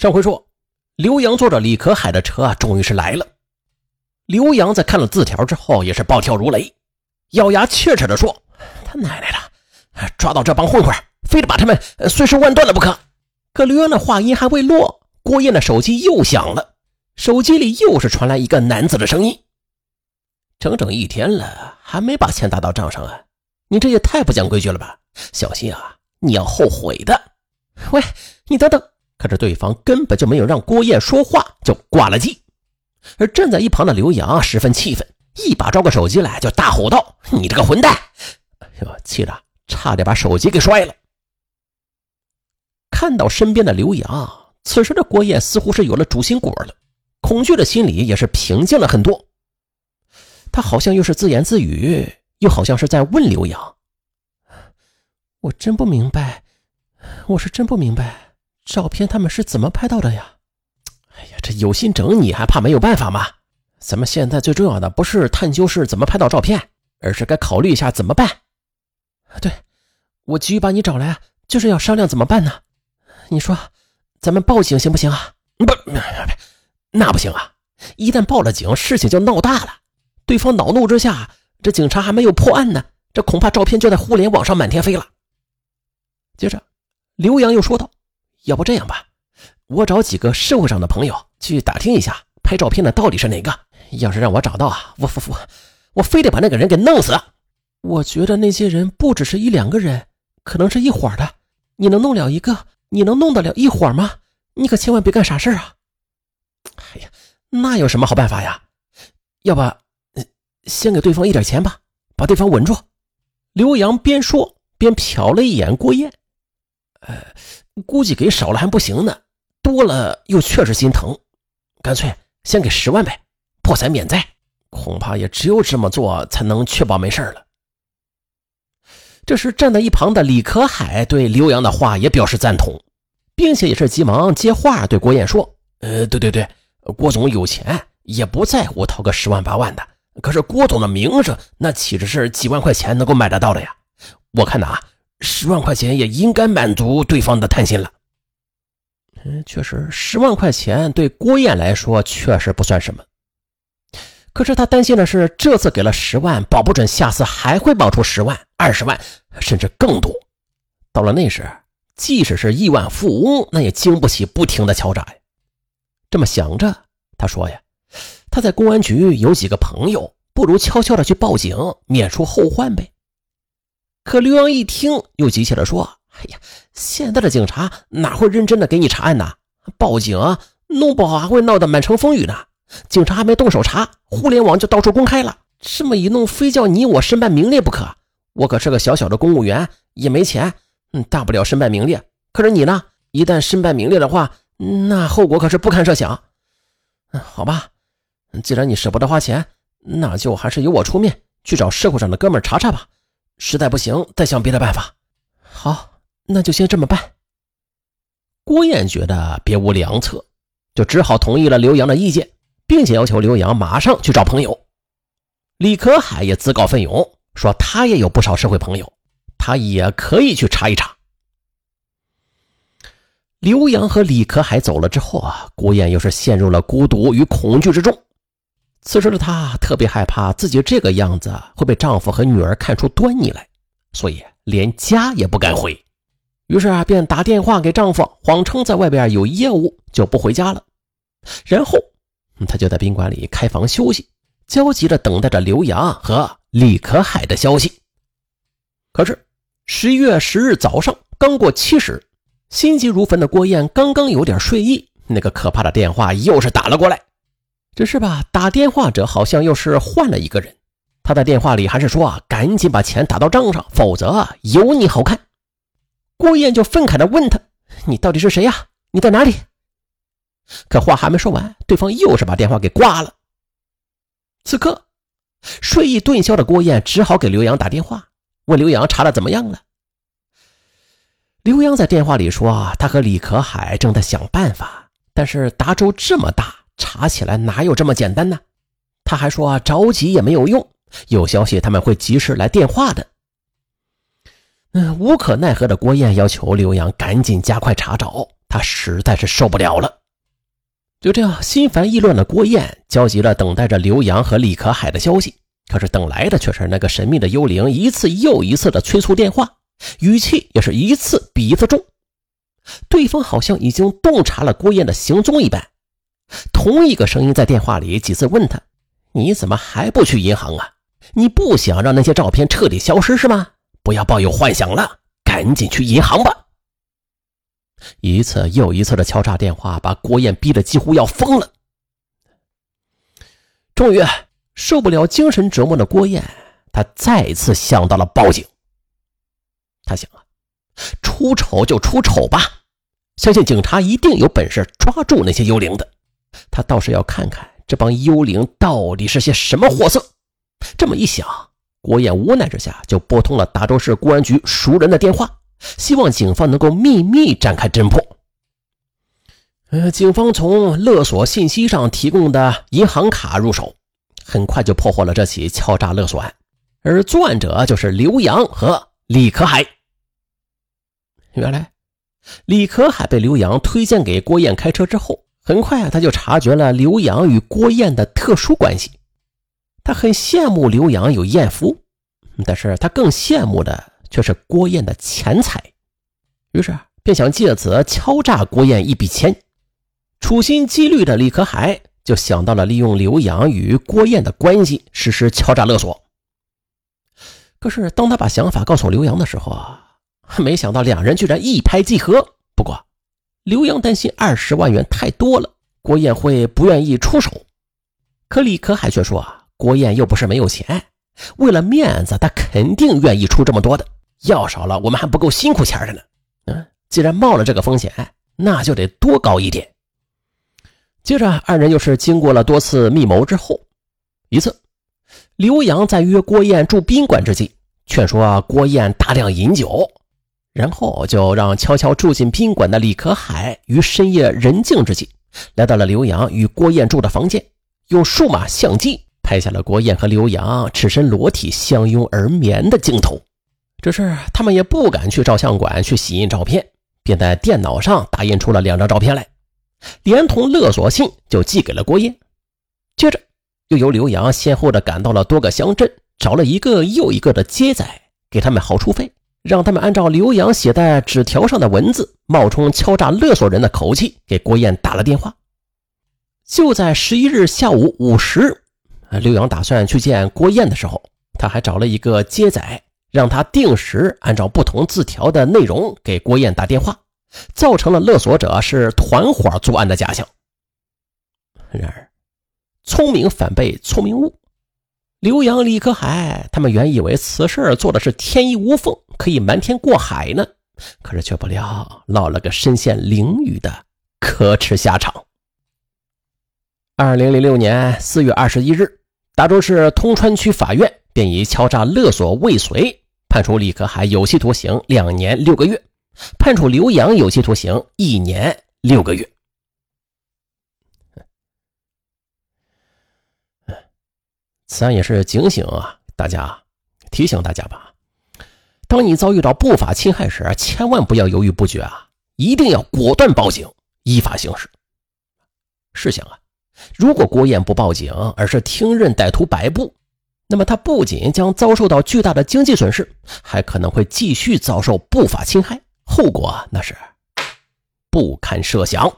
上回说，刘洋坐着李可海的车啊，终于是来了。刘洋在看了字条之后，也是暴跳如雷，咬牙切齿地说：“他奶奶的，抓到这帮混混，非得把他们碎尸万段了不可！”可刘洋的话音还未落，郭燕的手机又响了，手机里又是传来一个男子的声音：“整整一天了，还没把钱打到账上啊！你这也太不讲规矩了吧！小心啊，你要后悔的！”喂，你等等。可是对方根本就没有让郭燕说话，就挂了机。而站在一旁的刘洋十分气愤，一把抓过手机来就大吼道：“你这个混蛋！”哎呦，气得差点把手机给摔了。看到身边的刘洋，此时的郭燕似乎是有了主心骨了，恐惧的心里也是平静了很多。他好像又是自言自语，又好像是在问刘洋：“我真不明白，我是真不明白。”照片他们是怎么拍到的呀？哎呀，这有心整你还怕没有办法吗？咱们现在最重要的不是探究是怎么拍到照片，而是该考虑一下怎么办。对，我急于把你找来，就是要商量怎么办呢？你说，咱们报警行不行啊？不，那不行啊！一旦报了警，事情就闹大了。对方恼怒之下，这警察还没有破案呢，这恐怕照片就在互联网上满天飞了。接着，刘洋又说道。要不这样吧，我找几个社会上的朋友去打听一下拍照片的到底是哪个。要是让我找到啊，我我我非得把那个人给弄死。我觉得那些人不只是一两个人，可能是一伙的。你能弄了一个，你能弄得了一伙吗？你可千万别干傻事啊！哎呀，那有什么好办法呀？要不，先给对方一点钱吧，把对方稳住。刘洋边说边瞟了一眼郭燕，呃。估计给少了还不行呢，多了又确实心疼，干脆先给十万呗，破财免灾。恐怕也只有这么做才能确保没事了。这时站在一旁的李可海对刘洋的话也表示赞同，并且也是急忙接话对郭燕说：“呃，对对对，郭总有钱，也不在乎掏个十万八万的。可是郭总的名声，那岂止是几万块钱能够买得到的呀？我看呐。”十万块钱也应该满足对方的贪心了。嗯，确实，十万块钱对郭燕来说确实不算什么。可是他担心的是，这次给了十万，保不准下次还会冒出十万、二十万，甚至更多。到了那时，即使是亿万富翁，那也经不起不停的敲诈呀。这么想着，他说呀：“他在公安局有几个朋友，不如悄悄的去报警，免除后患呗。”可刘洋一听，又急切地说：“哎呀，现在的警察哪会认真的给你查案呢？报警，弄不好还会闹得满城风雨呢。警察还没动手查，互联网就到处公开了。这么一弄，非叫你我身败名裂不可。我可是个小小的公务员，也没钱，嗯，大不了身败名裂。可是你呢？一旦身败名裂的话，那后果可是不堪设想。嗯，好吧，既然你舍不得花钱，那就还是由我出面去找社会上的哥们查查吧。”实在不行，再想别的办法。好，那就先这么办。郭燕觉得别无良策，就只好同意了刘洋的意见，并且要求刘洋马上去找朋友。李可海也自告奋勇说，他也有不少社会朋友，他也可以去查一查。刘洋和李可海走了之后啊，郭燕又是陷入了孤独与恐惧之中。此时的她特别害怕自己这个样子会被丈夫和女儿看出端倪来，所以连家也不敢回。于是啊，便打电话给丈夫，谎称在外边有业务，就不回家了。然后，她就在宾馆里开房休息，焦急地等待着刘洋和李可海的消息。可是，十一月十日早上刚过七时，心急如焚的郭燕刚刚有点睡意，那个可怕的电话又是打了过来。只是吧，打电话者好像又是换了一个人。他在电话里还是说：“啊赶紧把钱打到账上，否则啊有你好看。”郭燕就愤慨地问他：“你到底是谁呀？你在哪里？”可话还没说完，对方又是把电话给挂了。此刻，睡意顿消的郭燕只好给刘洋打电话，问刘洋查的怎么样了。刘洋在电话里说：“他和李可海正在想办法，但是达州这么大。”查起来哪有这么简单呢？他还说着急也没有用，有消息他们会及时来电话的。嗯，无可奈何的郭燕要求刘洋赶紧加快查找，他实在是受不了了。就这样，心烦意乱的郭燕焦急地等待着刘洋和李可海的消息，可是等来的却是那个神秘的幽灵一次又一次的催促电话，语气也是一次比一次重。对方好像已经洞察了郭燕的行踪一般，同一个声音在电话里几次问他：“你怎么还不去银行啊？你不想让那些照片彻底消失是吗？不要抱有幻想了，赶紧去银行吧。”一次又一次的敲诈电话，把郭燕逼得几乎要疯了。终于受不了精神折磨的郭燕，她再次想到了报警。她想啊，出丑就出丑吧，相信警察一定有本事抓住那些幽灵的。他倒是要看看这帮幽灵到底是些什么货色。这么一想，郭燕无奈之下就拨通了达州市公安局熟人的电话。希望警方能够秘密展开侦破。呃，警方从勒索信息上提供的银行卡入手，很快就破获了这起敲诈勒索案，而作案者就是刘洋和李可海。原来，李可海被刘洋推荐给郭燕开车之后，很快，他就察觉了刘洋与郭燕的特殊关系。他很羡慕刘洋有艳福，但是他更羡慕的。却是郭燕的钱财，于是便想借此敲诈郭燕一笔钱。处心积虑的李可海就想到了利用刘洋与郭燕的关系实施敲诈勒索。可是当他把想法告诉刘洋的时候啊，没想到两人居然一拍即合。不过刘洋担心二十万元太多了，郭燕会不愿意出手。可李可海却说啊，郭燕又不是没有钱，为了面子，他肯定愿意出这么多的。要少了，我们还不够辛苦钱的呢。嗯，既然冒了这个风险，那就得多搞一点。接着，二人又是经过了多次密谋之后，一次，刘洋在约郭燕住宾馆之际，劝说郭燕大量饮酒，然后就让悄悄住进宾馆的李可海于深夜人静之际，来到了刘洋与郭燕住的房间，用数码相机拍下了郭燕和刘洋赤身裸体相拥而眠的镜头。只是他们也不敢去照相馆去洗印照片，便在电脑上打印出了两张照片来，连同勒索信就寄给了郭燕。接着，又由刘洋先后的赶到了多个乡镇，找了一个又一个的接仔，给他们好处费，让他们按照刘洋写在纸条上的文字，冒充敲诈勒索人的口气，给郭燕打了电话。就在十一日下午五时，刘洋打算去见郭燕的时候，他还找了一个接仔。让他定时按照不同字条的内容给郭燕打电话，造成了勒索者是团伙作案的假象。然而，聪明反被聪明误，刘洋、李可海他们原以为此事做的是天衣无缝，可以瞒天过海呢，可是却不料落了个身陷囹圄的可耻下场。二零零六年四月二十一日，达州市通川区法院便以敲诈勒索未遂。判处李可海有期徒刑两年六个月，判处刘洋有期徒刑一年六个月。此案也是警醒啊，大家提醒大家吧。当你遭遇到不法侵害时，千万不要犹豫不决啊，一定要果断报警，依法行事。试想啊，如果郭燕不报警，而是听任歹徒摆布。那么他不仅将遭受到巨大的经济损失，还可能会继续遭受不法侵害，后果那是不堪设想。